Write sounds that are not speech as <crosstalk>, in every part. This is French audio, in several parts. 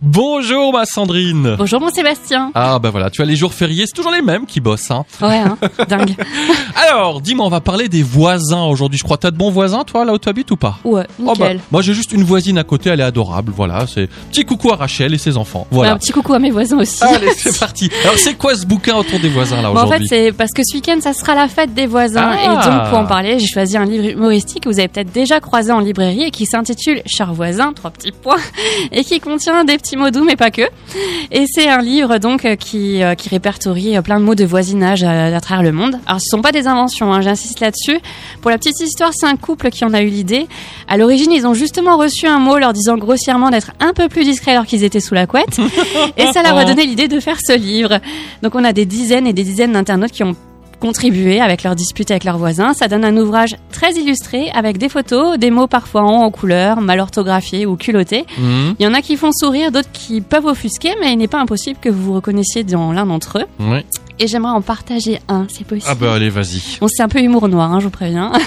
Bonjour ma Sandrine. Bonjour mon Sébastien. Ah bah voilà, tu as les jours fériés, c'est toujours les mêmes qui bossent. Hein. Ouais, hein, <laughs> dingue. Alors, dis-moi, on va parler des voisins aujourd'hui. Je crois, t'as de bons voisins toi là où tu habites ou pas? Ouais, Oh bah, nickel. moi j'ai juste une voisine à côté, elle est adorable. Voilà, c'est petit coucou à Rachel et ses enfants. Voilà. Un petit coucou à mes voisins aussi. Allez, c'est parti. Alors c'est quoi ce bouquin autour des voisins là Bon, en fait, c'est parce que ce week-end, ça sera la fête des voisins. Ah. Et donc, pour en parler, j'ai choisi un livre humoristique que vous avez peut-être déjà croisé en librairie et qui s'intitule Chers voisins, trois petits points, et qui contient des petits mots doux, mais pas que. Et c'est un livre, donc, euh, qui, euh, qui répertorie euh, plein de mots de voisinage à, à travers le monde. Alors, ce sont pas des inventions, hein, j'insiste là-dessus. Pour la petite histoire, c'est un couple qui en a eu l'idée. À l'origine, ils ont justement reçu un mot leur disant grossièrement d'être un peu plus discrets alors qu'ils étaient sous la couette. <laughs> Et ça leur a donné l'idée de faire ce livre. Donc on a des dizaines et des dizaines d'internautes qui ont contribué avec leurs disputes avec leurs voisins. Ça donne un ouvrage très illustré avec des photos, des mots parfois en couleur, mal orthographiés ou culottés. Mhm. Il y en a qui font sourire, d'autres qui peuvent offusquer, mais il n'est pas impossible que vous vous reconnaissiez dans l'un d'entre eux. Et j'aimerais en partager un, c'est possible. Ah bah allez, vas-y. Bon, c'est un peu humour noir, hein, je vous préviens. <laughs>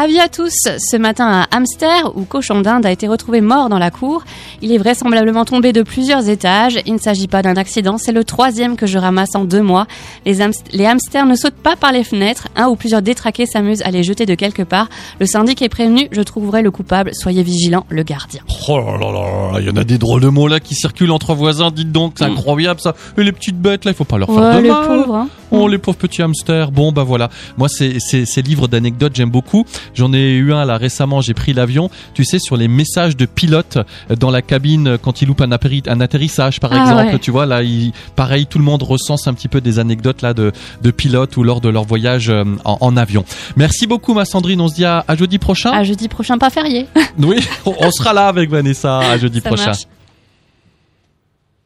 Avis à tous, ce matin un hamster ou cochon d'Inde a été retrouvé mort dans la cour. Il est vraisemblablement tombé de plusieurs étages. Il ne s'agit pas d'un accident, c'est le troisième que je ramasse en deux mois. Les, hamst- les hamsters ne sautent pas par les fenêtres. Un ou plusieurs détraqués s'amusent à les jeter de quelque part. Le syndic est prévenu, je trouverai le coupable. Soyez vigilants, le gardien. Oh là là là, il y en a des drôles de mots là qui circulent entre voisins, dites donc, c'est Mm. incroyable ça. Et les petites bêtes là, il faut pas leur faire Ouais, de les mal. pauvres, hein. Oh les pauvres petits hamsters. Bon bah voilà. Moi c'est c'est ces livres d'anecdotes j'aime beaucoup. J'en ai eu un là récemment. J'ai pris l'avion. Tu sais sur les messages de pilotes dans la cabine quand ils loupent un, atterrissage par Ah, exemple. ouais. Tu vois là, il, pareil tout le monde recense un petit peu des anecdotes là de de pilotes ou lors de leur voyage euh, en, en avion. Merci beaucoup ma Sandrine. On se dit à, à jeudi prochain. À jeudi prochain, pas férié. Oui, on on sera là avec Vanessa à jeudi Ça prochain. marche.